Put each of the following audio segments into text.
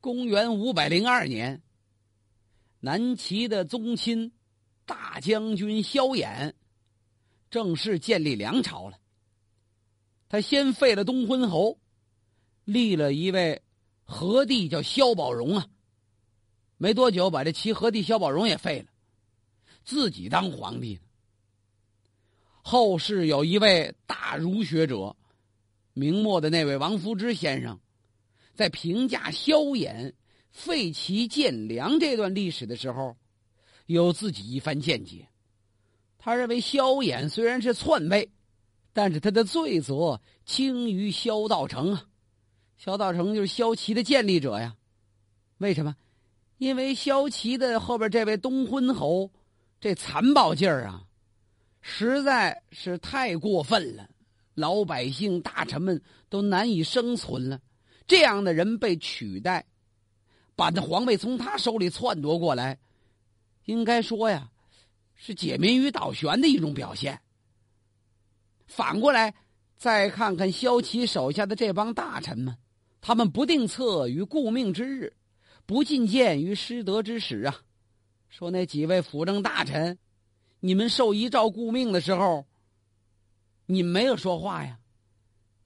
公元五百零二年，南齐的宗亲大将军萧衍正式建立梁朝了。他先废了东昏侯，立了一位和帝，叫萧宝荣啊。没多久，把这齐和帝萧宝荣也废了，自己当皇帝。后世有一位大儒学者，明末的那位王夫之先生。在评价萧衍废齐建梁这段历史的时候，有自己一番见解。他认为萧衍虽然是篡位，但是他的罪责轻于萧道成啊。萧道成就是萧齐的建立者呀。为什么？因为萧齐的后边这位东昏侯，这残暴劲儿啊，实在是太过分了，老百姓大臣们都难以生存了。这样的人被取代，把那皇位从他手里篡夺过来，应该说呀，是解民于倒悬的一种表现。反过来，再看看萧齐手下的这帮大臣们，他们不定策于顾命之日，不进谏于失德之时啊。说那几位辅政大臣，你们受遗诏顾命的时候，你没有说话呀，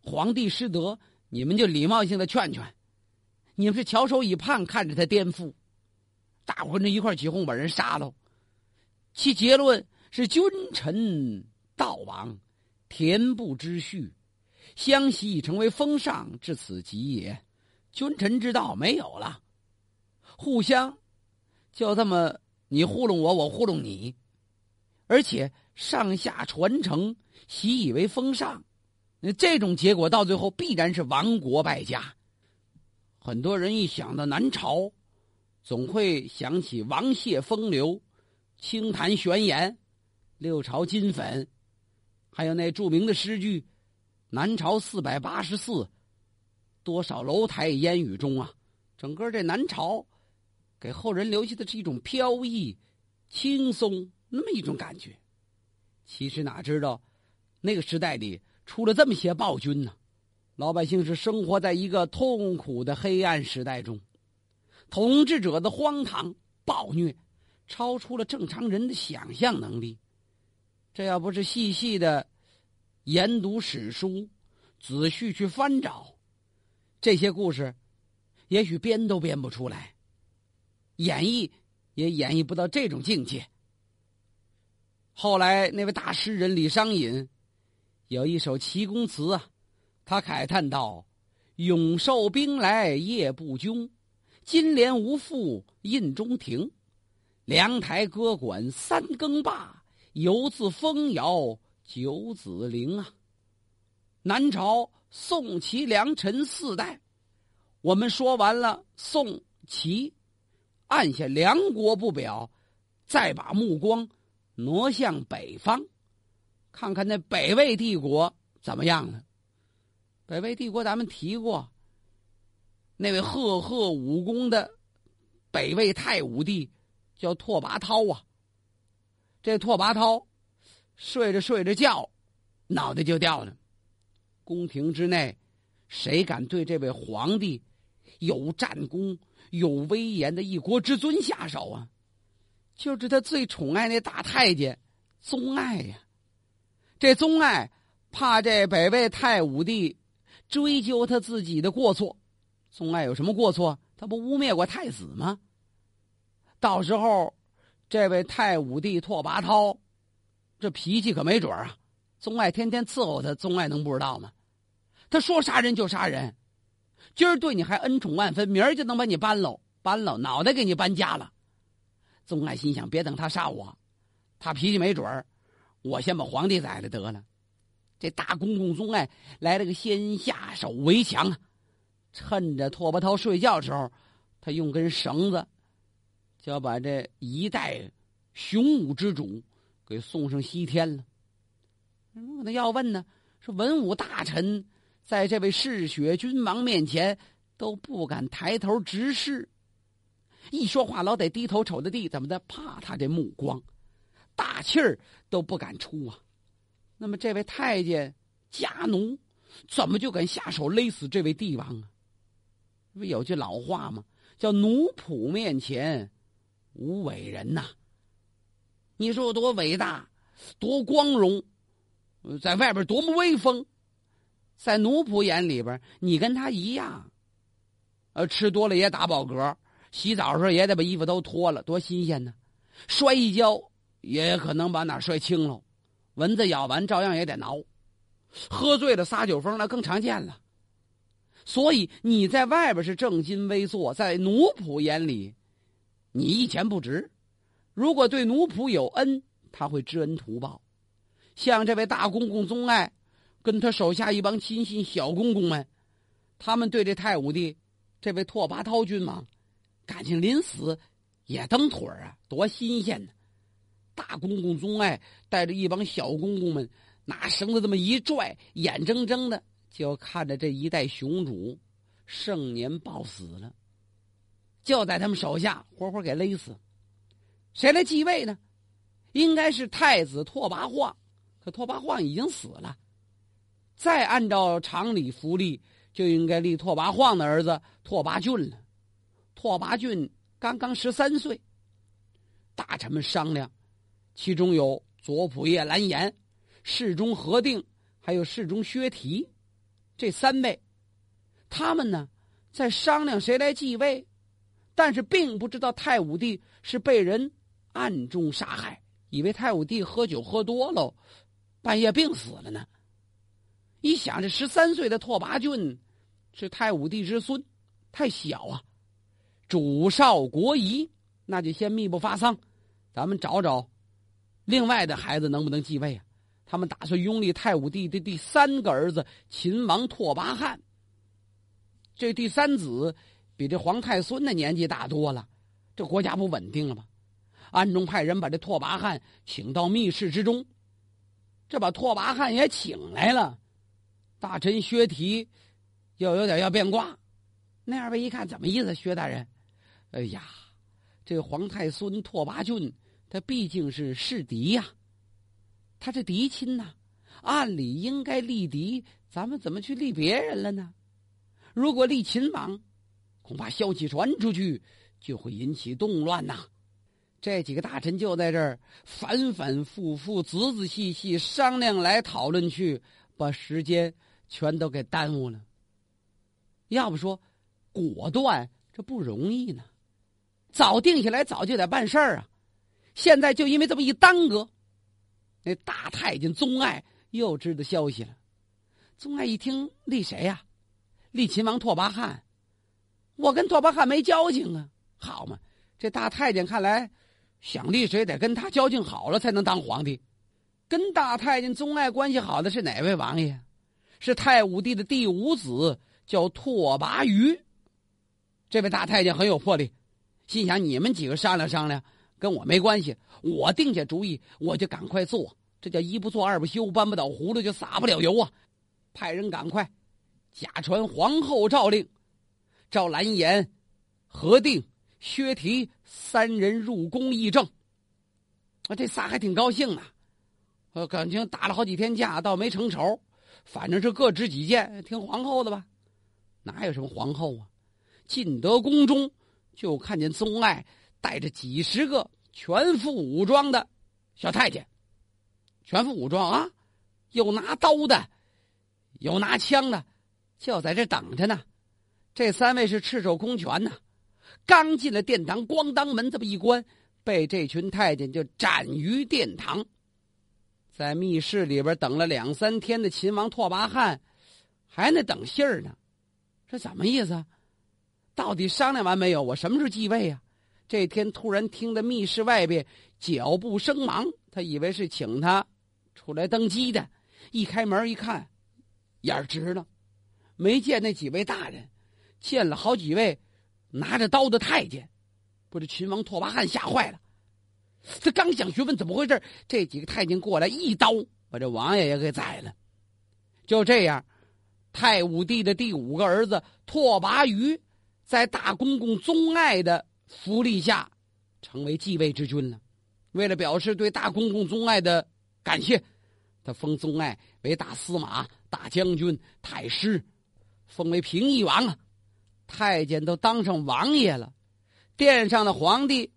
皇帝失德。你们就礼貌性的劝劝，你们是翘首以盼看着他颠覆，大伙跟着一块起哄把人杀了，其结论是君臣道亡，田不知序，相习已成为风尚，至此极也，君臣之道没有了，互相就这么你糊弄我，我糊弄你，而且上下传承习以为风尚。那这种结果到最后必然是亡国败家。很多人一想到南朝，总会想起王谢风流、清谈玄言、六朝金粉，还有那著名的诗句：“南朝四百八十寺，多少楼台烟雨中啊！”整个这南朝，给后人留下的是一种飘逸、轻松那么一种感觉。其实哪知道，那个时代里。出了这么些暴君呢，老百姓是生活在一个痛苦的黑暗时代中，统治者的荒唐暴虐，超出了正常人的想象能力。这要不是细细的研读史书，仔细去翻找这些故事，也许编都编不出来，演绎也演绎不到这种境界。后来那位大诗人李商隐。有一首齐公词啊，他慨叹道：“永寿兵来夜不惊，金莲无复印中庭。凉台歌管三更罢，犹自风摇九子陵啊。”南朝宋齐梁陈四代，我们说完了宋齐，按下梁国不表，再把目光挪向北方。看看那北魏帝国怎么样了？北魏帝国咱们提过，那位赫赫武功的北魏太武帝叫拓跋焘啊。这拓跋焘睡着睡着觉，脑袋就掉了。宫廷之内，谁敢对这位皇帝有战功、有威严的一国之尊下手啊？就是他最宠爱那大太监宗爱呀。这宗爱怕这北魏太武帝追究他自己的过错，宗爱有什么过错？他不污蔑过太子吗？到时候，这位太武帝拓跋焘，这脾气可没准啊！宗爱天天伺候他，宗爱能不知道吗？他说杀人就杀人，今儿对你还恩宠万分，明儿就能把你搬喽，搬喽，脑袋给你搬家了。宗爱心想：别等他杀我，他脾气没准儿。我先把皇帝宰了得了，这大公公宗爱来了个先下手为强啊，趁着拓跋焘睡觉的时候，他用根绳子就要把这一代雄武之主给送上西天了。那要问呢，说文武大臣在这位嗜血君王面前都不敢抬头直视，一说话老得低头瞅着地，怎么的？怕他这目光。大气儿都不敢出啊！那么这位太监家奴怎么就敢下手勒死这位帝王啊？不有句老话吗？叫奴仆面前无伟人呐。你说我多伟大，多光荣，在外边多么威风，在奴仆眼里边，你跟他一样。呃，吃多了也打饱嗝，洗澡时候也得把衣服都脱了，多新鲜呢！摔一跤也可能把哪摔青了，蚊子咬完照样也得挠。喝醉了撒酒疯那更常见了。所以你在外边是正襟危坐，在奴仆眼里，你一钱不值。如果对奴仆有恩，他会知恩图报。像这位大公公宗爱，跟他手下一帮亲信小公公们，他们对这太武帝。这位拓跋焘君王，感情临死也蹬腿啊，多新鲜呢！大公公宗爱带着一帮小公公们，拿绳子这么一拽，眼睁睁的就看着这一代雄主盛年暴死了，就在他们手下活活给勒死。谁来继位呢？应该是太子拓跋晃，可拓跋晃已经死了。再按照常理福利。就应该立拓跋晃的儿子拓跋浚了。拓跋浚刚刚十三岁，大臣们商量，其中有左仆射蓝颜、侍中何定，还有侍中薛提，这三位，他们呢在商量谁来继位，但是并不知道太武帝是被人暗中杀害，以为太武帝喝酒喝多了，半夜病死了呢。一想，这十三岁的拓跋浚。是太武帝之孙，太小啊！主少国疑，那就先密不发丧，咱们找找另外的孩子能不能继位啊？他们打算拥立太武帝的第三个儿子秦王拓跋汉。这第三子比这皇太孙的年纪大多了，这国家不稳定了吗？暗中派人把这拓跋汉请到密室之中，这把拓跋汉也请来了。大臣薛提。又有点要变卦，那二位一看，怎么意思？薛大人，哎呀，这皇太孙拓跋浚，他毕竟是世敌呀，他是嫡亲呐，按理应该立嫡，咱们怎么去立别人了呢？如果立秦王，恐怕消息传出去，就会引起动乱呐。这几个大臣就在这儿反反复复、仔仔细细商量来讨论去，把时间全都给耽误了。要不说，果断这不容易呢。早定下来，早就得办事儿啊。现在就因为这么一耽搁，那大太监宗爱又知道消息了。宗爱一听立谁呀？立秦王拓跋汉。我跟拓跋汉没交情啊。好嘛，这大太监看来想立谁得跟他交情好了才能当皇帝。跟大太监宗爱关系好的是哪位王爷？是太武帝的第五子。叫拓跋余，这位大太监很有魄力，心想：你们几个商量商量，跟我没关系。我定下主意，我就赶快做。这叫一不做二不休，搬不倒葫芦就撒不了油啊！派人赶快假传皇后诏令，召蓝颜、何定、薛提三人入宫议政。啊，这仨还挺高兴呢，呃，感情打了好几天架，倒没成仇。反正是各执己见，听皇后的吧。哪有什么皇后啊？进得宫中，就看见宗爱带着几十个全副武装的小太监，全副武装啊，有拿刀的，有拿枪的，就在这等着呢。这三位是赤手空拳呐，刚进了殿堂，咣当门这么一关，被这群太监就斩于殿堂。在密室里边等了两三天的秦王拓跋汉，还那等信儿呢。这怎么意思？到底商量完没有？我什么时候继位呀？这天突然听到密室外边脚步声忙，他以为是请他出来登基的。一开门一看，眼直了，没见那几位大人，见了好几位拿着刀的太监。不是秦王拓跋汉吓坏了，他刚想询问怎么回事，这几个太监过来一刀把这王爷也给宰了。就这样。太武帝的第五个儿子拓跋余，在大公公宗爱的福利下，成为继位之君了。为了表示对大公公宗爱的感谢，他封宗爱为大司马、大将军、太师，封为平邑王啊。太监都当上王爷了，殿上的皇帝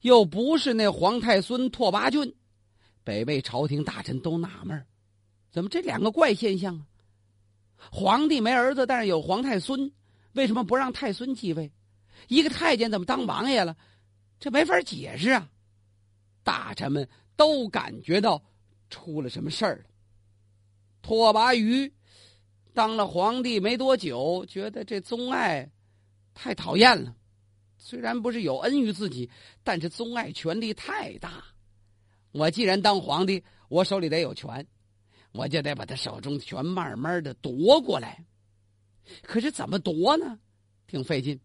又不是那皇太孙拓跋浚，北魏朝廷大臣都纳闷怎么这两个怪现象啊？皇帝没儿子，但是有皇太孙，为什么不让太孙继位？一个太监怎么当王爷了？这没法解释啊！大臣们都感觉到出了什么事儿了。拓跋余当了皇帝没多久，觉得这宗爱太讨厌了。虽然不是有恩于自己，但是宗爱权力太大。我既然当皇帝，我手里得有权。我就得把他手中权慢慢的夺过来，可是怎么夺呢？挺费劲。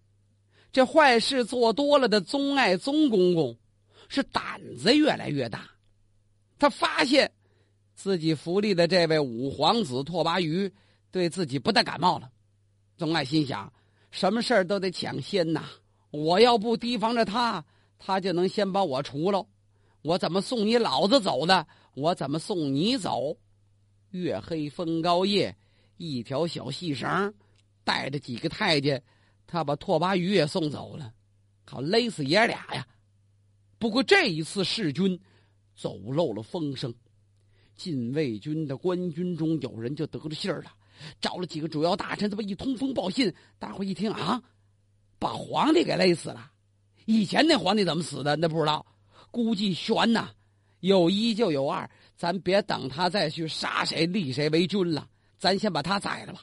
这坏事做多了的宗爱宗公公是胆子越来越大，他发现自己福利的这位五皇子拓跋余对自己不太感冒了。宗爱心想：什么事儿都得抢先呐！我要不提防着他，他就能先把我除了。我怎么送你老子走的？我怎么送你走？月黑风高夜，一条小细绳带着几个太监，他把拓跋余也送走了，好勒死爷俩呀！不过这一次弑君，走漏了风声，禁卫军的官军中有人就得了信儿了，找了几个主要大臣，这么一通风报信，大伙一听啊，把皇帝给勒死了。以前那皇帝怎么死的？那不知道，估计悬呐。有一就有二。咱别等他再去杀谁立谁为君了，咱先把他宰了吧。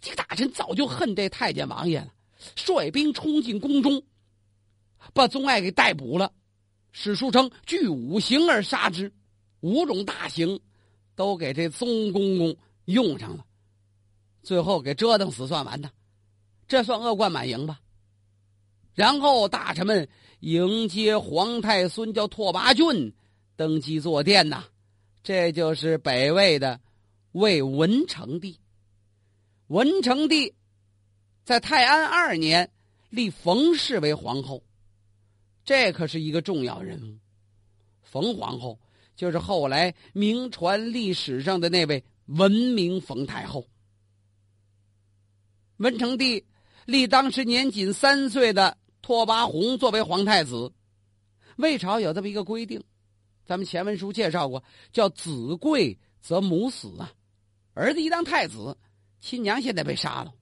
这个大臣早就恨这太监王爷了，率兵冲进宫中，把宗爱给逮捕了。史书称据五行而杀之，五种大刑都给这宗公公用上了，最后给折腾死算完的，这算恶贯满盈吧。然后大臣们迎接皇太孙叫拓跋浚登基坐殿呐。这就是北魏的魏文成帝。文成帝在泰安二年立冯氏为皇后，这可是一个重要人物。冯皇后就是后来名传历史上的那位文明冯太后。文成帝立当时年仅三岁的拓跋宏作为皇太子，魏朝有这么一个规定。咱们前文书介绍过，叫子贵则母死啊，儿子一当太子，亲娘现在被杀了。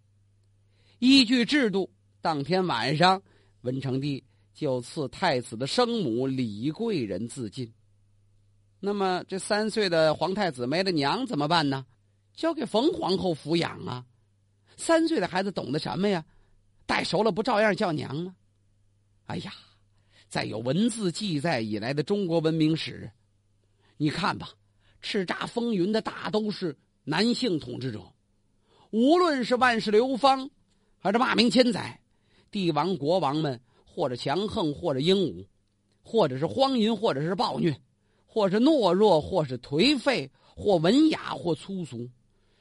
依据制度，当天晚上，文成帝就赐太子的生母李贵人自尽。那么这三岁的皇太子没了娘怎么办呢？交给冯皇后抚养啊。三岁的孩子懂得什么呀？带熟了不照样叫娘吗？哎呀！在有文字记载以来的中国文明史，你看吧，叱咤风云的大都是男性统治者，无论是万世流芳，还是骂名千载，帝王国王们或者强横，或者英武，或者是荒淫，或者是暴虐，或是懦弱，或是颓废，或文雅，或粗俗，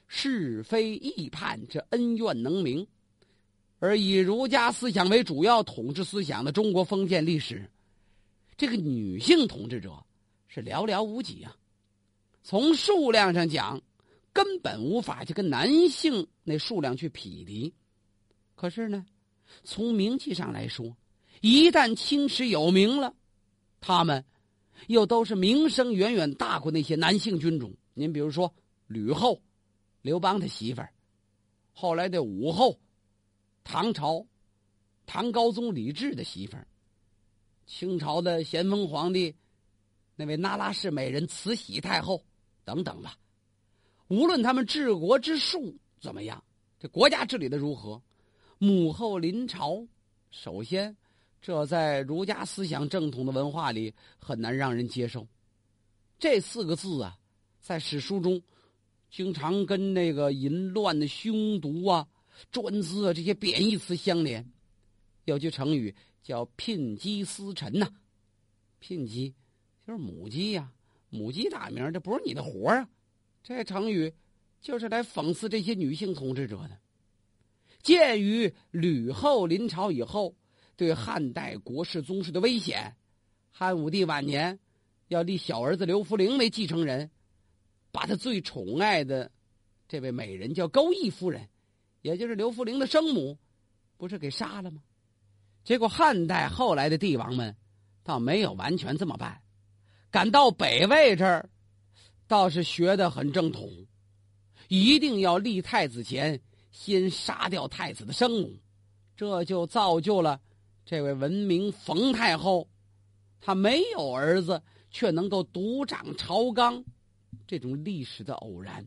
是非议判，这恩怨能明。而以儒家思想为主要统治思想的中国封建历史，这个女性统治者是寥寥无几啊。从数量上讲，根本无法去跟男性那数量去匹敌。可是呢，从名气上来说，一旦青史有名了，他们又都是名声远远大过那些男性君主。您比如说吕后，刘邦的媳妇儿，后来的武后。唐朝，唐高宗李治的媳妇儿，清朝的咸丰皇帝，那位那拉氏美人慈禧太后等等吧。无论他们治国之术怎么样，这国家治理的如何，母后临朝，首先，这在儒家思想正统的文化里很难让人接受。这四个字啊，在史书中，经常跟那个淫乱的凶毒啊。专资啊，这些贬义词相连，有句成语叫“牝鸡司晨”呐。牝鸡就是母鸡呀，母鸡打鸣，这不是你的活啊。这成语就是来讽刺这些女性统治者的。鉴于吕后临朝以后对汉代国事宗室的危险，汉武帝晚年要立小儿子刘弗陵为继承人，把他最宠爱的这位美人叫钩弋夫人。也就是刘弗陵的生母，不是给杀了吗？结果汉代后来的帝王们，倒没有完全这么办，赶到北魏这儿，倒是学得很正统，一定要立太子前先杀掉太子的生母，这就造就了这位闻名冯太后，她没有儿子却能够独掌朝纲，这种历史的偶然。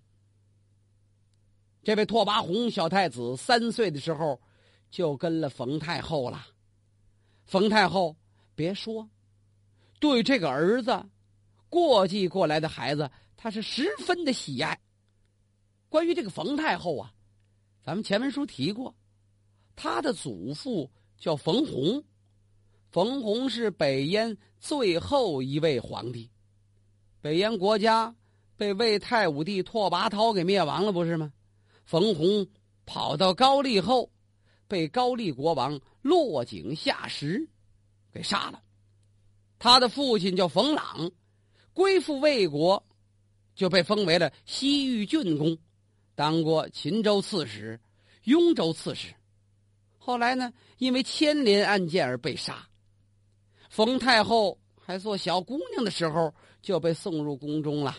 这位拓跋宏小太子三岁的时候，就跟了冯太后了。冯太后别说，对这个儿子过继过来的孩子，他是十分的喜爱。关于这个冯太后啊，咱们前文书提过，他的祖父叫冯弘，冯弘是北燕最后一位皇帝，北燕国家被魏太武帝拓跋焘给灭亡了，不是吗？冯弘跑到高丽后。被高丽国王落井下石，给杀了。他的父亲叫冯朗，归附魏国，就被封为了西域郡公，当过秦州刺史、雍州刺史。后来呢，因为牵连案件而被杀。冯太后还做小姑娘的时候，就被送入宫中了。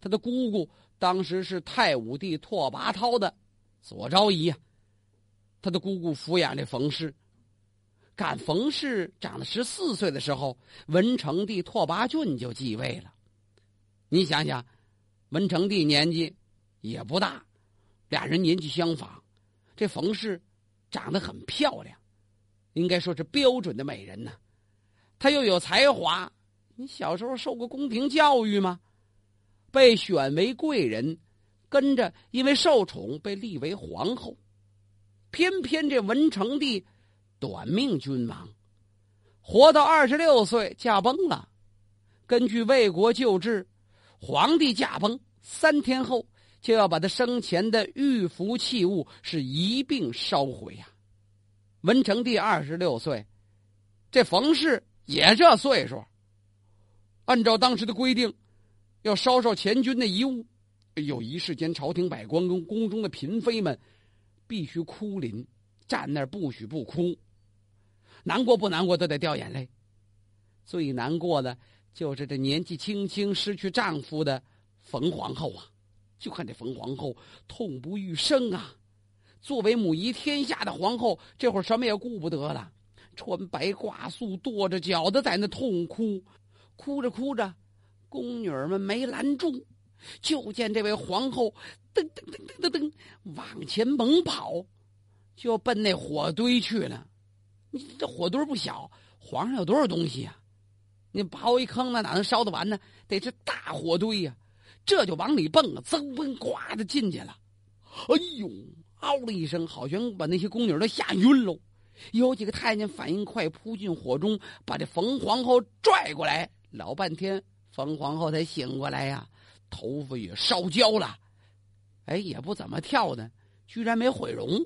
她的姑姑当时是太武帝拓跋焘的左昭仪呀。他的姑姑抚养这冯氏，赶冯氏长了十四岁的时候，文成帝拓跋浚就继位了。你想想，文成帝年纪也不大，俩人年纪相仿，这冯氏长得很漂亮，应该说是标准的美人呢。她又有才华，你小时候受过宫廷教育吗？被选为贵人，跟着因为受宠被立为皇后。偏偏这文成帝短命君王，活到二十六岁驾崩了。根据魏国旧制，皇帝驾崩三天后就要把他生前的玉符器物是一并烧毁呀。文成帝二十六岁，这冯氏也这岁数，按照当时的规定，要烧烧前军的遗物。有一世间，朝廷百官跟宫中的嫔妃们。必须哭临，站那儿不许不哭，难过不难过都得掉眼泪。最难过的就是这年纪轻轻失去丈夫的冯皇后啊！就看这冯皇后痛不欲生啊！作为母仪天下的皇后，这会儿什么也顾不得了，穿白挂素，跺着脚的在那痛哭，哭着哭着，宫女儿们没拦住。就见这位皇后噔噔噔噔噔噔往前猛跑，就奔那火堆去了。你这火堆不小，皇上有多少东西呀？你刨一坑，那哪能烧得完呢？得是大火堆呀！这就往里蹦啊，噌嘣呱的进去了。哎呦，嗷的一声，好像把那些宫女都吓晕喽。有几个太监反应快，扑进火中，把这冯皇后拽过来。老半天，冯皇后才醒过来呀。头发也烧焦了，哎，也不怎么跳呢，居然没毁容。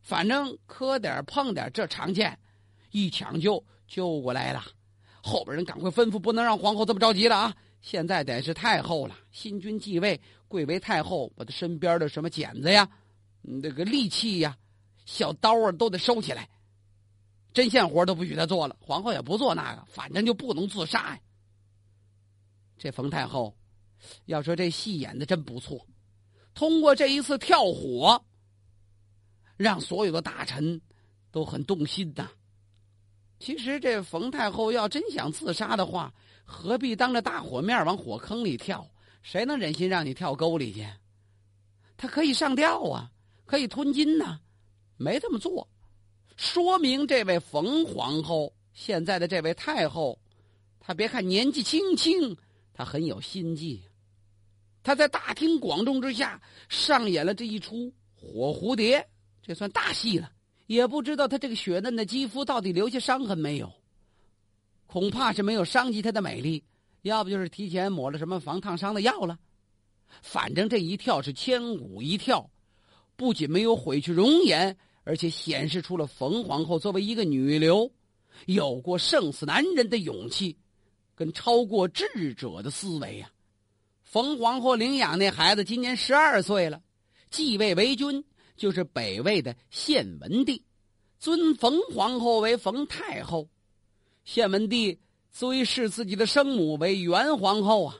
反正磕点碰点这常见，一抢救救过来了。后边人赶快吩咐，不能让皇后这么着急了啊！现在得是太后了，新君继位，贵为太后，把她身边的什么剪子呀、那个利器呀、小刀啊都得收起来，针线活都不许她做了。皇后也不做那个，反正就不能自杀呀。这冯太后，要说这戏演的真不错，通过这一次跳火，让所有的大臣都很动心呐。其实这冯太后要真想自杀的话，何必当着大火面往火坑里跳？谁能忍心让你跳沟里去？他可以上吊啊，可以吞金呐，没这么做，说明这位冯皇后现在的这位太后，她别看年纪轻轻。她很有心计，他在大庭广众之下上演了这一出火蝴蝶，这算大戏了。也不知道他这个雪嫩的肌肤到底留下伤痕没有，恐怕是没有伤及她的美丽，要不就是提前抹了什么防烫伤的药了。反正这一跳是千古一跳，不仅没有毁去容颜，而且显示出了冯皇后作为一个女流，有过胜似男人的勇气。跟超过智者的思维呀！冯皇后领养那孩子今年十二岁了，继位为君就是北魏的献文帝，尊冯皇后为冯太后。献文帝追视自己的生母为元皇后啊，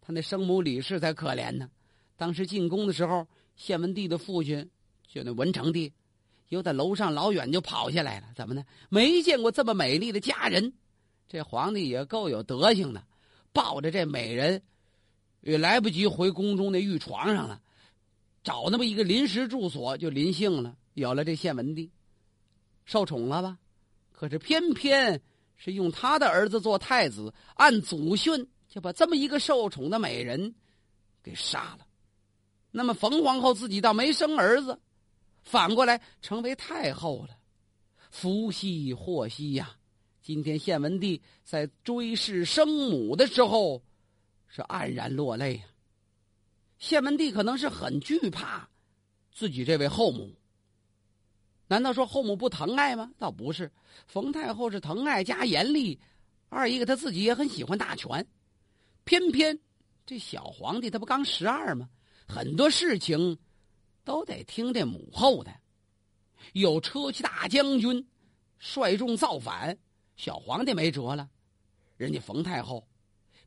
他那生母李氏才可怜呢。当时进宫的时候，献文帝的父亲就那文成帝，又在楼上老远就跑下来了。怎么呢？没见过这么美丽的佳人。这皇帝也够有德行的，抱着这美人，也来不及回宫中那御床上了。找那么一个临时住所，就临幸了，有了这献文帝，受宠了吧？可是偏偏是用他的儿子做太子，按祖训就把这么一个受宠的美人给杀了。那么冯皇后自己倒没生儿子，反过来成为太后了。福兮祸兮呀！今天献文帝在追谥生母的时候，是黯然落泪呀。献文帝可能是很惧怕自己这位后母。难道说后母不疼爱吗？倒不是，冯太后是疼爱加严厉。二一个她自己也很喜欢大权，偏偏这小皇帝他不刚十二吗？很多事情都得听这母后的。有车骑大将军率众造反，小皇帝没辙了。人家冯太后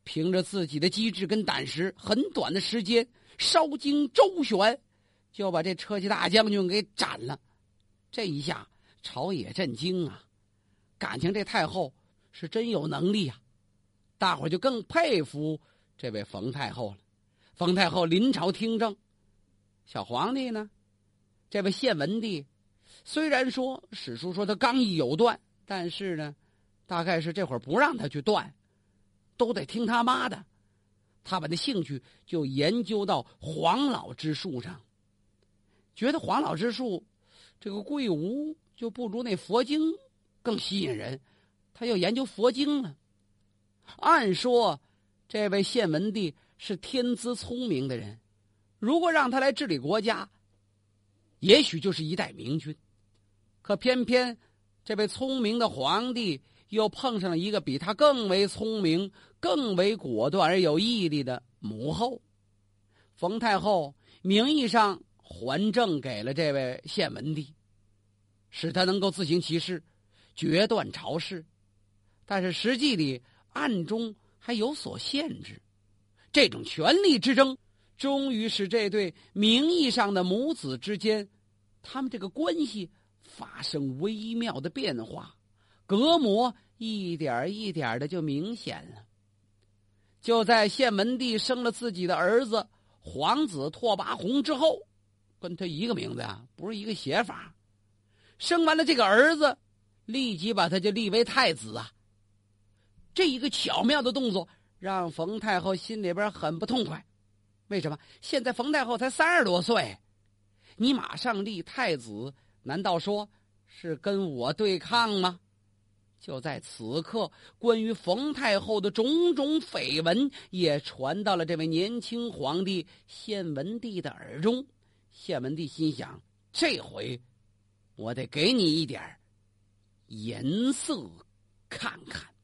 凭着自己的机智跟胆识，很短的时间。稍经周旋，就把这车骑大将军给斩了。这一下，朝野震惊啊！感情这太后是真有能力啊！大伙就更佩服这位冯太后了。冯太后临朝听政，小皇帝呢？这位献文帝，虽然说史书说他刚毅有断，但是呢，大概是这会儿不让他去断，都得听他妈的。他把那兴趣就研究到黄老之术上，觉得黄老之术这个贵无就不如那佛经更吸引人，他要研究佛经呢。按说，这位献文帝是天资聪明的人，如果让他来治理国家，也许就是一代明君。可偏偏这位聪明的皇帝。又碰上了一个比他更为聪明、更为果断而有毅力的母后，冯太后名义上还政给了这位献文帝，使他能够自行其事，决断朝事，但是实际里暗中还有所限制。这种权力之争，终于使这对名义上的母子之间，他们这个关系发生微妙的变化。隔膜一点一点的就明显了。就在献文帝生了自己的儿子皇子拓跋宏之后，跟他一个名字啊，不是一个写法。生完了这个儿子，立即把他就立为太子啊。这一个巧妙的动作，让冯太后心里边很不痛快。为什么？现在冯太后才三十多岁，你马上立太子，难道说是跟我对抗吗？就在此刻，关于冯太后的种种绯闻也传到了这位年轻皇帝献文帝的耳中。献文帝心想：这回我得给你一点颜色看看。